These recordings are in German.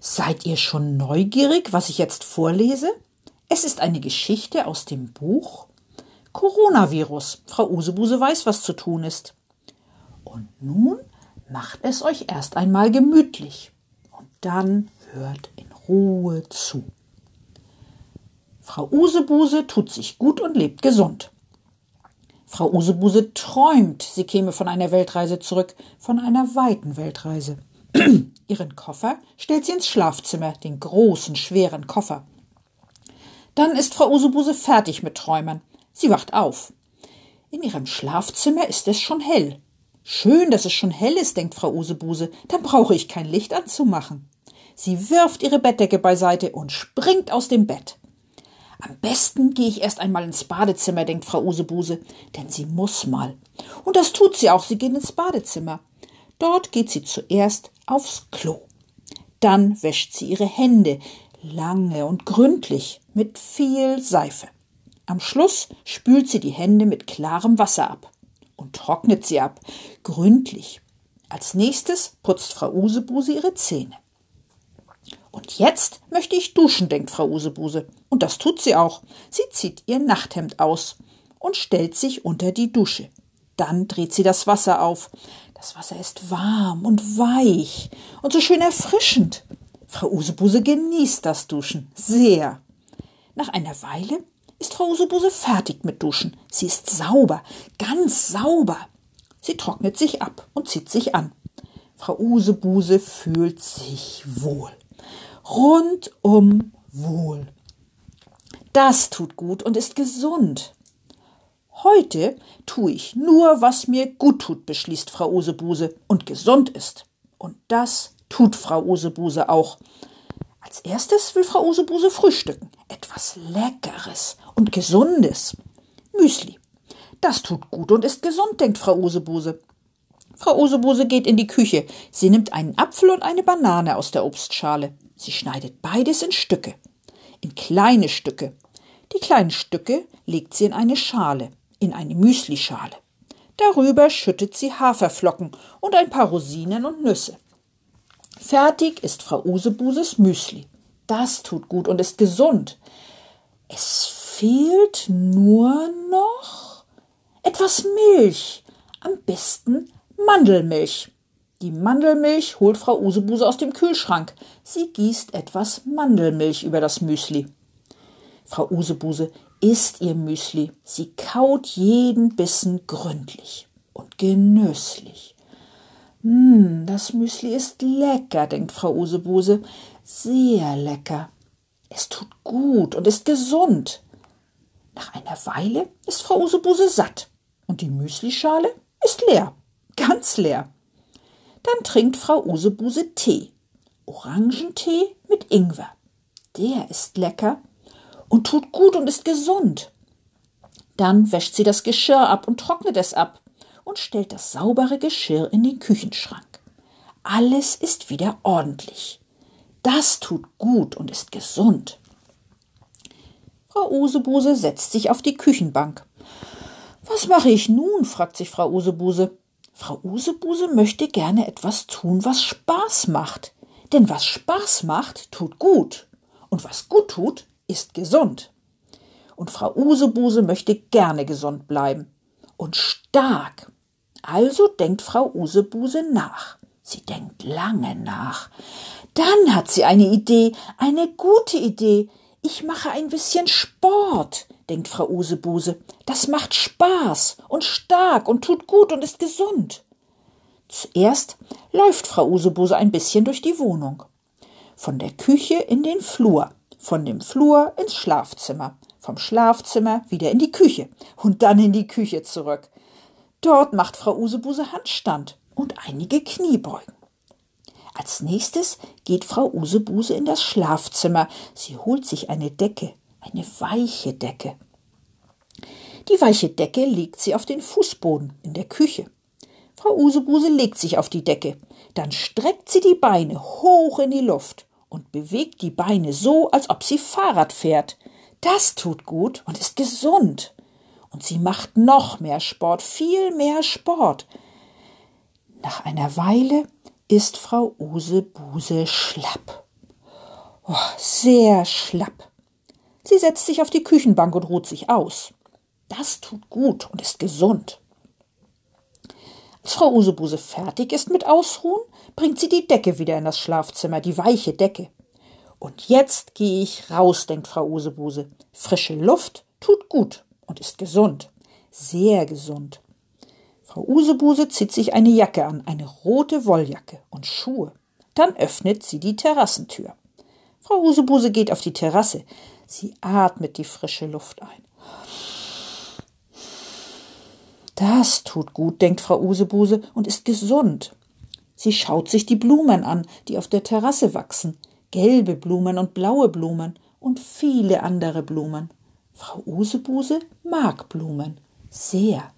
seid ihr schon neugierig, was ich jetzt vorlese? Es ist eine Geschichte aus dem Buch Coronavirus. Frau Usebuse weiß, was zu tun ist. Und nun macht es euch erst einmal gemütlich und dann hört in Ruhe zu. Frau Usebuse tut sich gut und lebt gesund. Frau Usebuse träumt, sie käme von einer Weltreise zurück, von einer weiten Weltreise. Ihren Koffer stellt sie ins Schlafzimmer, den großen, schweren Koffer. Dann ist Frau Usebuse fertig mit Träumen. Sie wacht auf. In ihrem Schlafzimmer ist es schon hell. Schön, dass es schon hell ist, denkt Frau Usebuse, dann brauche ich kein Licht anzumachen. Sie wirft ihre Bettdecke beiseite und springt aus dem Bett. Am besten gehe ich erst einmal ins Badezimmer, denkt Frau Usebuse, denn sie muss mal. Und das tut sie auch, sie geht ins Badezimmer. Dort geht sie zuerst aufs Klo. Dann wäscht sie ihre Hände lange und gründlich mit viel Seife. Am Schluss spült sie die Hände mit klarem Wasser ab und trocknet sie ab, gründlich. Als nächstes putzt Frau Usebuse ihre Zähne. Und jetzt möchte ich duschen, denkt Frau Usebuse. Und das tut sie auch. Sie zieht ihr Nachthemd aus und stellt sich unter die Dusche. Dann dreht sie das Wasser auf. Das Wasser ist warm und weich und so schön erfrischend. Frau Usebuse genießt das Duschen sehr. Nach einer Weile ist Frau Usebuse fertig mit Duschen. Sie ist sauber, ganz sauber. Sie trocknet sich ab und zieht sich an. Frau Usebuse fühlt sich wohl rundum wohl. Das tut gut und ist gesund. Heute tue ich nur, was mir gut tut, beschließt Frau Usebuse und gesund ist. Und das tut Frau Usebuse auch. Als erstes will Frau Usebuse frühstücken. Etwas Leckeres und Gesundes. Müsli. Das tut gut und ist gesund, denkt Frau Usebuse. Frau Usebuse geht in die Küche. Sie nimmt einen Apfel und eine Banane aus der Obstschale. Sie schneidet beides in Stücke, in kleine Stücke. Die kleinen Stücke legt sie in eine Schale, in eine Müslischale. Darüber schüttet sie Haferflocken und ein paar Rosinen und Nüsse. Fertig ist Frau Usebuses Müsli. Das tut gut und ist gesund. Es fehlt nur noch etwas Milch, am besten Mandelmilch. Die Mandelmilch holt Frau Usebuse aus dem Kühlschrank. Sie gießt etwas Mandelmilch über das Müsli. Frau Usebuse isst ihr Müsli. Sie kaut jeden Bissen gründlich und genüsslich. Hm, das Müsli ist lecker, denkt Frau Usebuse. Sehr lecker. Es tut gut und ist gesund. Nach einer Weile ist Frau Usebuse satt und die Müslischale ist leer, ganz leer. Dann trinkt Frau Usebuse Tee. Orangentee mit Ingwer. Der ist lecker und tut gut und ist gesund. Dann wäscht sie das Geschirr ab und trocknet es ab und stellt das saubere Geschirr in den Küchenschrank. Alles ist wieder ordentlich. Das tut gut und ist gesund. Frau Usebuse setzt sich auf die Küchenbank. Was mache ich nun? fragt sich Frau Usebuse. Frau Usebuse möchte gerne etwas tun, was Spaß macht. Denn was Spaß macht, tut gut. Und was gut tut, ist gesund. Und Frau Usebuse möchte gerne gesund bleiben. Und stark. Also denkt Frau Usebuse nach. Sie denkt lange nach. Dann hat sie eine Idee, eine gute Idee. Ich mache ein bisschen Sport denkt Frau Usebuse. Das macht Spaß und stark und tut gut und ist gesund. Zuerst läuft Frau Usebuse ein bisschen durch die Wohnung. Von der Küche in den Flur, von dem Flur ins Schlafzimmer, vom Schlafzimmer wieder in die Küche und dann in die Küche zurück. Dort macht Frau Usebuse Handstand und einige Kniebeugen. Als nächstes geht Frau Usebuse in das Schlafzimmer. Sie holt sich eine Decke, eine weiche Decke. Die weiche Decke legt sie auf den Fußboden in der Küche. Frau Usebuse legt sich auf die Decke. Dann streckt sie die Beine hoch in die Luft und bewegt die Beine so, als ob sie Fahrrad fährt. Das tut gut und ist gesund. Und sie macht noch mehr Sport, viel mehr Sport. Nach einer Weile ist Frau Usebuse schlapp. Oh, sehr schlapp. Sie setzt sich auf die Küchenbank und ruht sich aus. Das tut gut und ist gesund. Als Frau Usebuse fertig ist mit Ausruhen, bringt sie die Decke wieder in das Schlafzimmer, die weiche Decke. Und jetzt gehe ich raus, denkt Frau Usebuse. Frische Luft tut gut und ist gesund. Sehr gesund. Frau Usebuse zieht sich eine Jacke an, eine rote Wolljacke und Schuhe. Dann öffnet sie die Terrassentür. Frau Usebuse geht auf die Terrasse. Sie atmet die frische Luft ein. Das tut gut, denkt Frau Usebuse und ist gesund. Sie schaut sich die Blumen an, die auf der Terrasse wachsen. Gelbe Blumen und blaue Blumen und viele andere Blumen. Frau Usebuse mag Blumen. Sehr.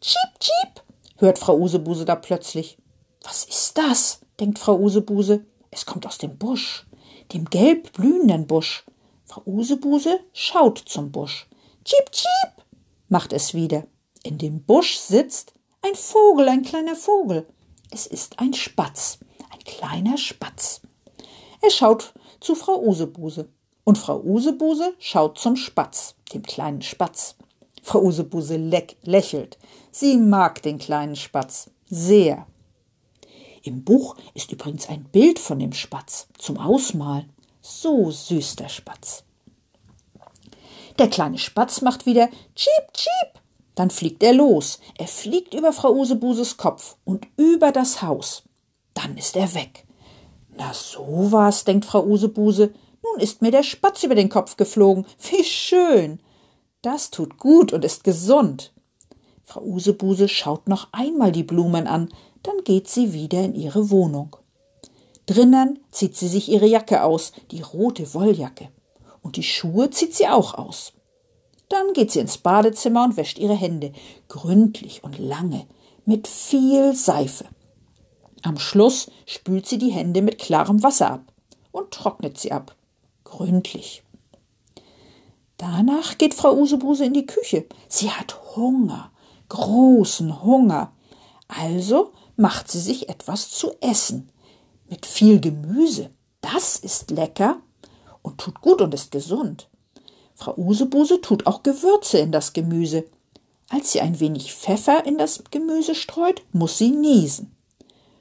Tschiep, tschiep, hört Frau Usebuse da plötzlich. Was ist das? denkt Frau Usebuse. Es kommt aus dem Busch, dem gelb blühenden Busch. Frau Usebuse schaut zum Busch. Tschiep, tschiep, macht es wieder. In dem Busch sitzt ein Vogel, ein kleiner Vogel. Es ist ein Spatz, ein kleiner Spatz. Er schaut zu Frau Usebuse. Und Frau Usebuse schaut zum Spatz, dem kleinen Spatz. Frau Usebuse lächelt. Sie mag den kleinen Spatz sehr. Im Buch ist übrigens ein Bild von dem Spatz zum Ausmalen. So süß der Spatz. Der kleine Spatz macht wieder Cheep, Cheep. Dann fliegt er los. Er fliegt über Frau Usebuses Kopf und über das Haus. Dann ist er weg. Na so was, denkt Frau Usebuse. Nun ist mir der Spatz über den Kopf geflogen. Wie schön. Das tut gut und ist gesund. Frau Usebuse schaut noch einmal die Blumen an, dann geht sie wieder in ihre Wohnung. Drinnen zieht sie sich ihre Jacke aus, die rote Wolljacke und die Schuhe zieht sie auch aus. Dann geht sie ins Badezimmer und wäscht ihre Hände, gründlich und lange, mit viel Seife. Am Schluss spült sie die Hände mit klarem Wasser ab und trocknet sie ab, gründlich. Danach geht Frau Usebuse in die Küche. Sie hat Hunger, großen Hunger. Also macht sie sich etwas zu essen. Mit viel Gemüse. Das ist lecker und tut gut und ist gesund. Frau Usebuse tut auch Gewürze in das Gemüse. Als sie ein wenig Pfeffer in das Gemüse streut, muss sie niesen.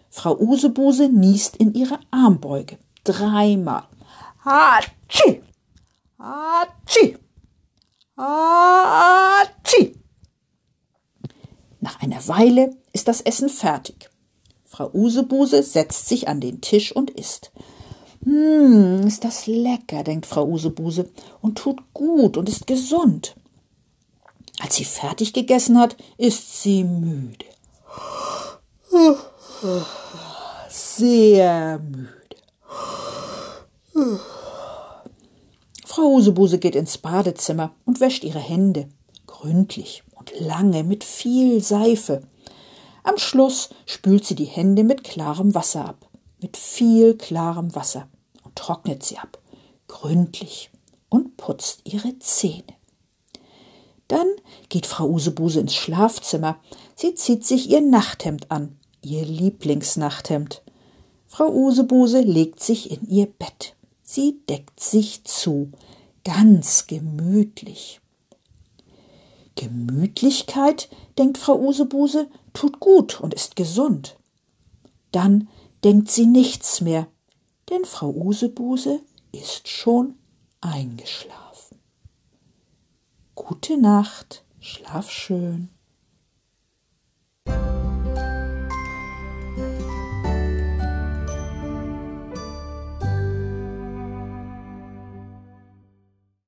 Frau Usebuse niest in ihre Armbeuge. Dreimal. Hatschi! Hatschi! Hatschi! Nach einer Weile ist das Essen fertig. Frau Usebuse setzt sich an den Tisch und isst. Hm, ist das lecker, denkt Frau Usebuse, und tut gut und ist gesund. Als sie fertig gegessen hat, ist sie müde. Sehr müde. Frau Usebuse geht ins Badezimmer und wäscht ihre Hände, gründlich und lange mit viel Seife. Am Schluss spült sie die Hände mit klarem Wasser ab, mit viel klarem Wasser trocknet sie ab, gründlich und putzt ihre Zähne. Dann geht Frau Usebuse ins Schlafzimmer. Sie zieht sich ihr Nachthemd an, ihr Lieblingsnachthemd. Frau Usebuse legt sich in ihr Bett. Sie deckt sich zu, ganz gemütlich. Gemütlichkeit, denkt Frau Usebuse, tut gut und ist gesund. Dann denkt sie nichts mehr, denn Frau Usebuse ist schon eingeschlafen. Gute Nacht, schlaf schön.